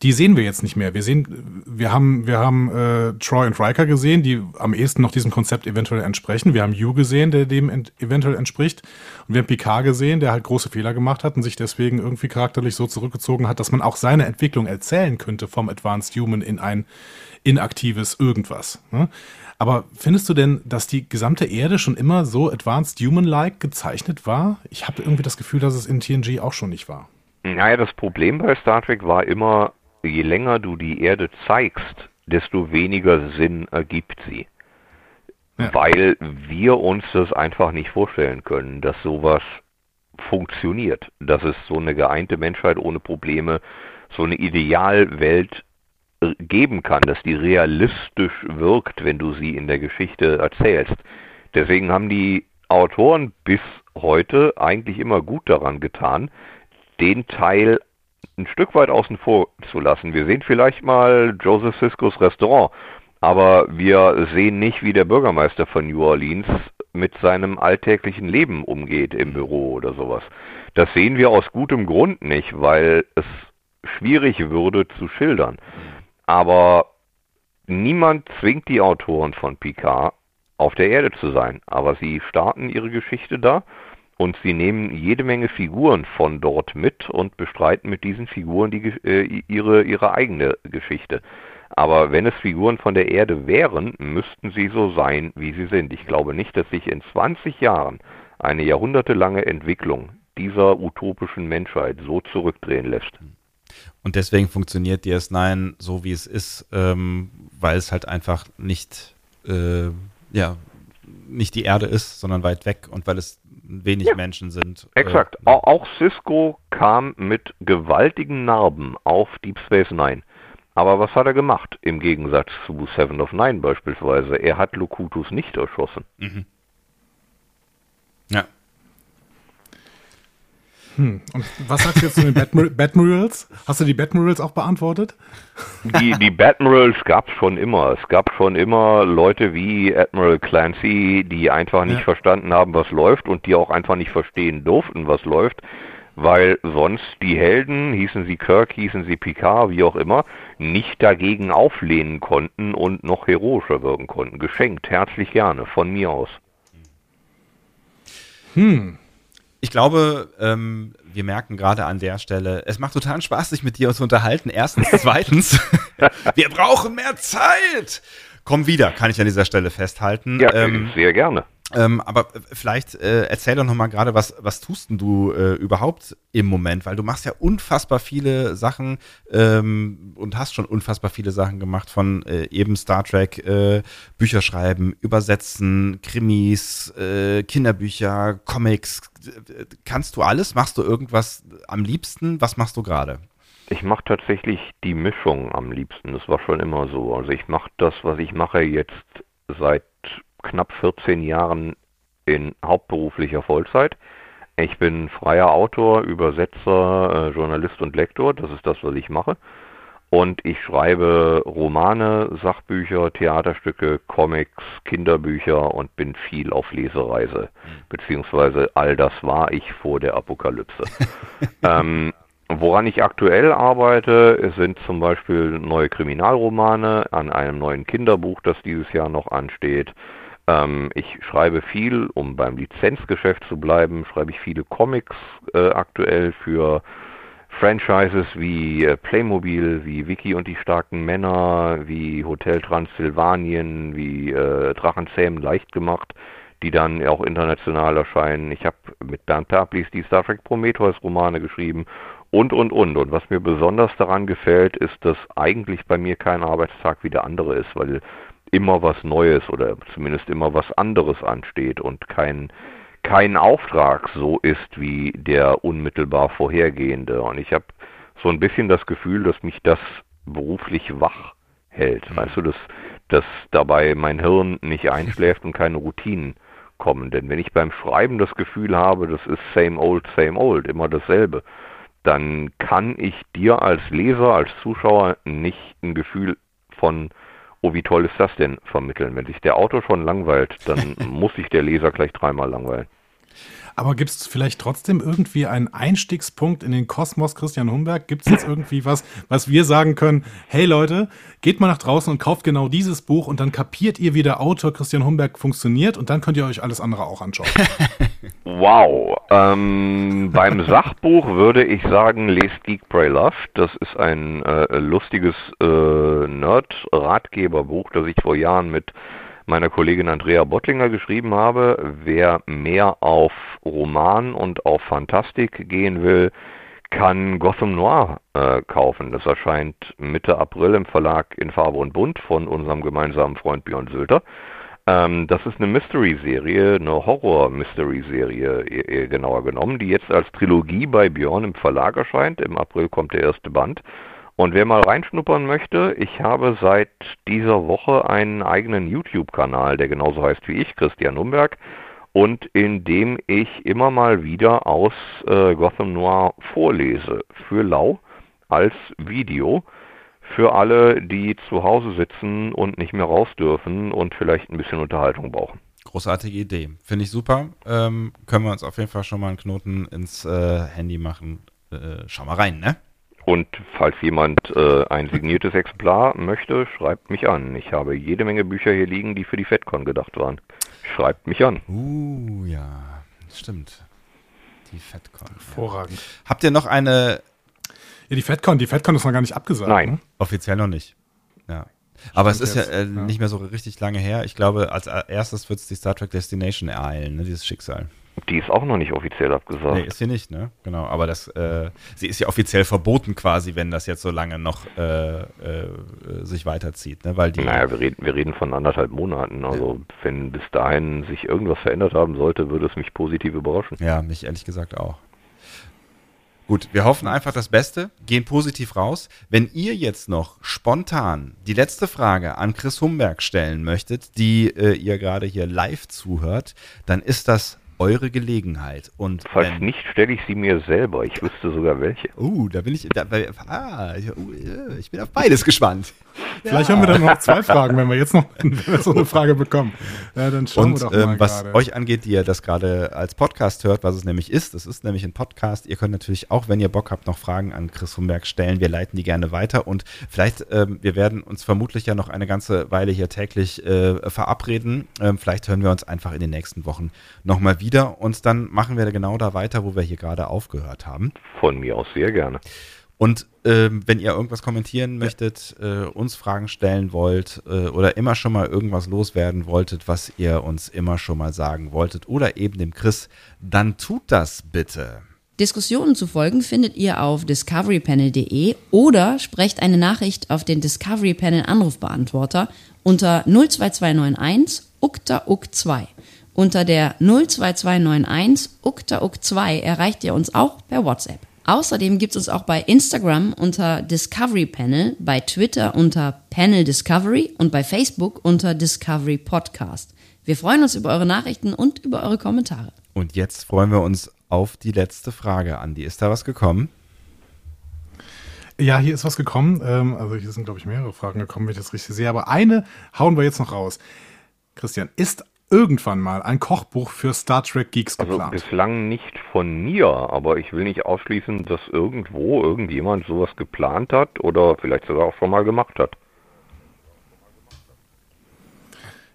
die sehen wir jetzt nicht mehr. Wir sehen, wir haben, wir haben äh, Troy und Riker gesehen, die am ehesten noch diesem Konzept eventuell entsprechen. Wir haben Hugh gesehen, der dem ent eventuell entspricht. Und wir haben Picard gesehen, der halt große Fehler gemacht hat und sich deswegen irgendwie charakterlich so zurückgezogen hat, dass man auch seine Entwicklung erzählen könnte vom Advanced Human in ein inaktives irgendwas. Ne? Aber findest du denn, dass die gesamte Erde schon immer so advanced human-like gezeichnet war? Ich habe irgendwie das Gefühl, dass es in TNG auch schon nicht war. Naja, das Problem bei Star Trek war immer, je länger du die Erde zeigst, desto weniger Sinn ergibt sie. Ja. Weil wir uns das einfach nicht vorstellen können, dass sowas funktioniert, dass es so eine geeinte Menschheit ohne Probleme, so eine Idealwelt geben kann, dass die realistisch wirkt, wenn du sie in der Geschichte erzählst. Deswegen haben die Autoren bis heute eigentlich immer gut daran getan, den Teil ein Stück weit außen vor zu lassen. Wir sehen vielleicht mal Joseph Siskos Restaurant, aber wir sehen nicht, wie der Bürgermeister von New Orleans mit seinem alltäglichen Leben umgeht im Büro oder sowas. Das sehen wir aus gutem Grund nicht, weil es schwierig würde zu schildern. Aber niemand zwingt die Autoren von Picard auf der Erde zu sein, aber sie starten ihre Geschichte da und sie nehmen jede Menge Figuren von dort mit und bestreiten mit diesen Figuren die, äh, ihre, ihre eigene Geschichte. Aber wenn es Figuren von der Erde wären, müssten sie so sein, wie sie sind. Ich glaube nicht, dass sich in 20 Jahren eine jahrhundertelange Entwicklung dieser utopischen Menschheit so zurückdrehen lässt. Und deswegen funktioniert DS9 so, wie es ist, ähm, weil es halt einfach nicht, äh, ja, nicht die Erde ist, sondern weit weg und weil es wenig ja. Menschen sind. Äh, Exakt. Äh, auch Cisco kam mit gewaltigen Narben auf Deep Space Nine. Aber was hat er gemacht? Im Gegensatz zu Seven of Nine beispielsweise. Er hat Locutus nicht erschossen. Mhm. Hm. Und was sagst du jetzt zu den Batmir Batmirals? Hast du die Batmirals auch beantwortet? Die, die Batmirals gab es schon immer. Es gab schon immer Leute wie Admiral Clancy, die einfach nicht ja. verstanden haben, was läuft und die auch einfach nicht verstehen durften, was läuft, weil sonst die Helden, hießen sie Kirk, hießen sie Picard, wie auch immer, nicht dagegen auflehnen konnten und noch heroischer wirken konnten. Geschenkt, herzlich gerne, von mir aus. Hm, ich glaube, ähm, wir merken gerade an der Stelle, es macht total Spaß, sich mit dir zu unterhalten. Erstens. Zweitens, wir brauchen mehr Zeit. Komm wieder, kann ich an dieser Stelle festhalten. Ja, ähm, sehr gerne. Ähm, aber vielleicht äh, erzähl doch noch mal gerade, was, was tust denn du äh, überhaupt im Moment? Weil du machst ja unfassbar viele Sachen ähm, und hast schon unfassbar viele Sachen gemacht von äh, eben Star Trek, äh, Bücher schreiben, übersetzen, Krimis, äh, Kinderbücher, Comics. Kannst du alles? Machst du irgendwas am liebsten? Was machst du gerade? Ich mache tatsächlich die Mischung am liebsten. Das war schon immer so. Also ich mache das, was ich mache jetzt seit knapp 14 Jahren in hauptberuflicher Vollzeit. Ich bin freier Autor, Übersetzer, äh, Journalist und Lektor. Das ist das, was ich mache. Und ich schreibe Romane, Sachbücher, Theaterstücke, Comics, Kinderbücher und bin viel auf Lesereise. Beziehungsweise all das war ich vor der Apokalypse. ähm, woran ich aktuell arbeite, sind zum Beispiel neue Kriminalromane an einem neuen Kinderbuch, das dieses Jahr noch ansteht. Ähm, ich schreibe viel, um beim Lizenzgeschäft zu bleiben, schreibe ich viele Comics äh, aktuell für Franchises wie äh, Playmobil, wie Vicky und die starken Männer, wie Hotel Transsilvanien, wie äh, Drachenzähmen leicht gemacht, die dann auch international erscheinen. Ich habe mit Dan Perplis die Star Trek Prometheus Romane geschrieben und, und, und. Und was mir besonders daran gefällt, ist, dass eigentlich bei mir kein Arbeitstag wie der andere ist, weil immer was Neues oder zumindest immer was anderes ansteht und kein, kein Auftrag so ist wie der unmittelbar vorhergehende. Und ich habe so ein bisschen das Gefühl, dass mich das beruflich wach hält. Mhm. Weißt du, dass, dass dabei mein Hirn nicht einschläft und keine Routinen kommen. Denn wenn ich beim Schreiben das Gefühl habe, das ist same old, same old, immer dasselbe, dann kann ich dir als Leser, als Zuschauer nicht ein Gefühl von oh, wie toll ist das denn, vermitteln. Wenn sich der Autor schon langweilt, dann muss sich der Leser gleich dreimal langweilen. Aber gibt es vielleicht trotzdem irgendwie einen Einstiegspunkt in den Kosmos Christian Humberg? Gibt es jetzt irgendwie was, was wir sagen können, hey Leute, geht mal nach draußen und kauft genau dieses Buch und dann kapiert ihr, wie der Autor Christian Humberg funktioniert und dann könnt ihr euch alles andere auch anschauen. Wow. Ähm, beim Sachbuch würde ich sagen, lest Geek Pray Love. Das ist ein äh, lustiges äh, Nerd-Ratgeberbuch, das ich vor Jahren mit meiner Kollegin Andrea Bottlinger geschrieben habe. Wer mehr auf Roman und auf Fantastik gehen will, kann Gotham Noir äh, kaufen. Das erscheint Mitte April im Verlag in Farbe und Bunt von unserem gemeinsamen Freund Björn Sülter. Ähm, das ist eine Mystery-Serie, eine Horror-Mystery-Serie, genauer genommen, die jetzt als Trilogie bei Björn im Verlag erscheint. Im April kommt der erste Band. Und wer mal reinschnuppern möchte, ich habe seit dieser Woche einen eigenen YouTube-Kanal, der genauso heißt wie ich, Christian Nürnberg, und in dem ich immer mal wieder aus äh, Gotham Noir vorlese für Lau als Video für alle, die zu Hause sitzen und nicht mehr raus dürfen und vielleicht ein bisschen Unterhaltung brauchen. Großartige Idee. Finde ich super. Ähm, können wir uns auf jeden Fall schon mal einen Knoten ins äh, Handy machen. Äh, schau mal rein, ne? Und falls jemand äh, ein signiertes Exemplar möchte, schreibt mich an. Ich habe jede Menge Bücher hier liegen, die für die FedCon gedacht waren. Schreibt mich an. Uh, ja, stimmt. Die FedCon. Hervorragend. Ja. Habt ihr noch eine ja, die FedCon, die FedCon ist noch gar nicht abgesagt. Nein. Ne? Offiziell noch nicht. Ja. Aber es ist ja, äh, ja, nicht mehr so richtig lange her. Ich glaube, als erstes wird es die Star Trek Destination ereilen, ne, dieses Schicksal. Die ist auch noch nicht offiziell abgesagt. Nee, ist sie nicht, ne? Genau. Aber das, äh, sie ist ja offiziell verboten quasi, wenn das jetzt so lange noch äh, äh, sich weiterzieht, ne? Weil die. Naja, wir reden, wir reden von anderthalb Monaten. Also wenn bis dahin sich irgendwas verändert haben sollte, würde es mich positiv überraschen. Ja, mich ehrlich gesagt auch. Gut, wir hoffen einfach das Beste, gehen positiv raus. Wenn ihr jetzt noch spontan die letzte Frage an Chris Humberg stellen möchtet, die äh, ihr gerade hier live zuhört, dann ist das eure Gelegenheit. Und Falls wenn, nicht, stelle ich sie mir selber. Ich wüsste sogar welche. Uh, da bin ich. Da, ah, ich bin auf beides gespannt. Vielleicht ja. haben wir dann noch zwei Fragen, wenn wir jetzt noch so eine Frage bekommen. Ja, dann schauen Und, wir doch mal. Ähm, was grade. euch angeht, die ihr das gerade als Podcast hört, was es nämlich ist, das ist nämlich ein Podcast. Ihr könnt natürlich auch, wenn ihr Bock habt, noch Fragen an Chris Humberg stellen. Wir leiten die gerne weiter und vielleicht, ähm, wir werden uns vermutlich ja noch eine ganze Weile hier täglich äh, verabreden. Ähm, vielleicht hören wir uns einfach in den nächsten Wochen nochmal wieder wieder und dann machen wir genau da weiter, wo wir hier gerade aufgehört haben. Von mir aus sehr gerne. Und ähm, wenn ihr irgendwas kommentieren möchtet, äh, uns Fragen stellen wollt äh, oder immer schon mal irgendwas loswerden wolltet, was ihr uns immer schon mal sagen wolltet oder eben dem Chris, dann tut das bitte. Diskussionen zu folgen findet ihr auf discoverypanel.de oder sprecht eine Nachricht auf den Discovery Panel Anrufbeantworter unter 02291 ukta uk 2 unter der 02291 uktauk2 erreicht ihr uns auch per WhatsApp. Außerdem gibt es uns auch bei Instagram unter Discovery Panel, bei Twitter unter Panel Discovery und bei Facebook unter Discovery Podcast. Wir freuen uns über eure Nachrichten und über eure Kommentare. Und jetzt freuen wir uns auf die letzte Frage, Andi. Ist da was gekommen? Ja, hier ist was gekommen. Ähm, also hier sind, glaube ich, mehrere Fragen gekommen, wenn ich das richtig sehe. Aber eine hauen wir jetzt noch raus. Christian, ist irgendwann mal ein Kochbuch für Star Trek Geeks also geplant? Also bislang nicht von mir, aber ich will nicht ausschließen, dass irgendwo irgendjemand sowas geplant hat oder vielleicht sogar auch schon mal gemacht hat.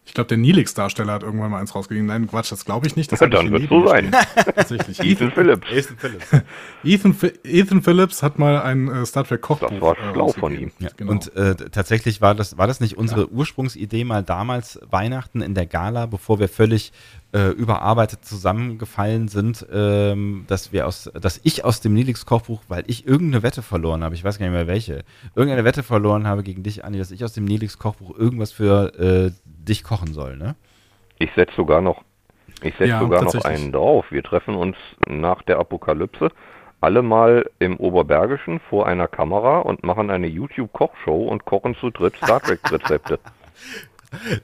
Ich glaube, der Nilix-Darsteller hat irgendwann mal eins rausgegeben. Nein, Quatsch, das glaube ich nicht. Das ja, dann wird so sein. Tatsächlich. Ethan, Phillips. Ethan Phillips. Ethan, Ethan, Phillips hat mal ein äh, Star Trek Kochbuch. Das war schlau äh, von ihm. Ja, genau. Und äh, tatsächlich war das, war das nicht unsere ja. Ursprungsidee mal damals Weihnachten in der Gala, bevor wir völlig äh, überarbeitet zusammengefallen sind, ähm, dass wir aus, dass ich aus dem Nilix Kochbuch, weil ich irgendeine Wette verloren habe, ich weiß gar nicht mehr welche, irgendeine Wette verloren habe gegen dich, Andi, dass ich aus dem Nilix Kochbuch irgendwas für äh, dich kochen soll, ne? Ich setze sogar noch, ich setze ja, sogar noch einen drauf. Wir treffen uns nach der Apokalypse alle mal im Oberbergischen vor einer Kamera und machen eine YouTube-Kochshow und kochen zu dritt Star Trek-Rezepte.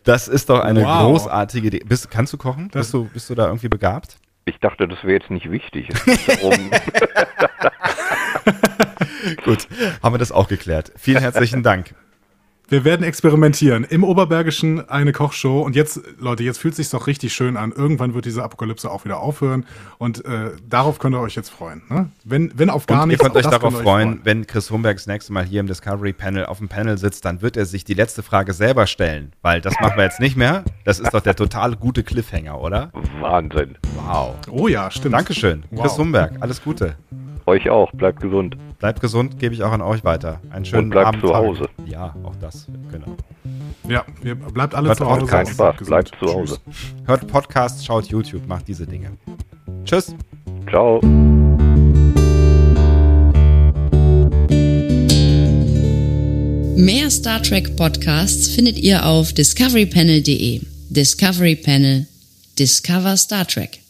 Das ist doch eine wow. großartige Idee. Bist, kannst du kochen? bist du, bist du da irgendwie begabt? Ich dachte, das wäre jetzt nicht wichtig. Gut, haben wir das auch geklärt. Vielen herzlichen Dank. Wir werden experimentieren. Im Oberbergischen eine Kochshow. Und jetzt, Leute, jetzt fühlt es sich doch richtig schön an. Irgendwann wird diese Apokalypse auch wieder aufhören. Und äh, darauf könnt ihr euch jetzt freuen. Ne? Wenn, wenn auf gar und nichts. Ihr könnt euch darauf könnt freuen, freuen, wenn Chris Humberg das nächste Mal hier im Discovery Panel auf dem Panel sitzt, dann wird er sich die letzte Frage selber stellen. Weil das machen wir jetzt nicht mehr. Das ist doch der total gute Cliffhanger, oder? Wahnsinn. Wow. Oh ja, stimmt. Dankeschön. Wow. Chris Humberg, alles Gute. Euch auch. Bleibt gesund. Bleibt gesund, gebe ich auch an euch weiter. Einen schönen Und bleibt Abend. zu Hause. Ja, auch das. Genau. Ja, bleibt alle Hört zu Hause. Kein Spaß. Bleibt zu Hause. Hört Podcast, schaut YouTube, macht diese Dinge. Tschüss. Ciao. Mehr Star Trek Podcasts findet ihr auf discoverypanel.de. Discovery Panel. Discover Star Trek.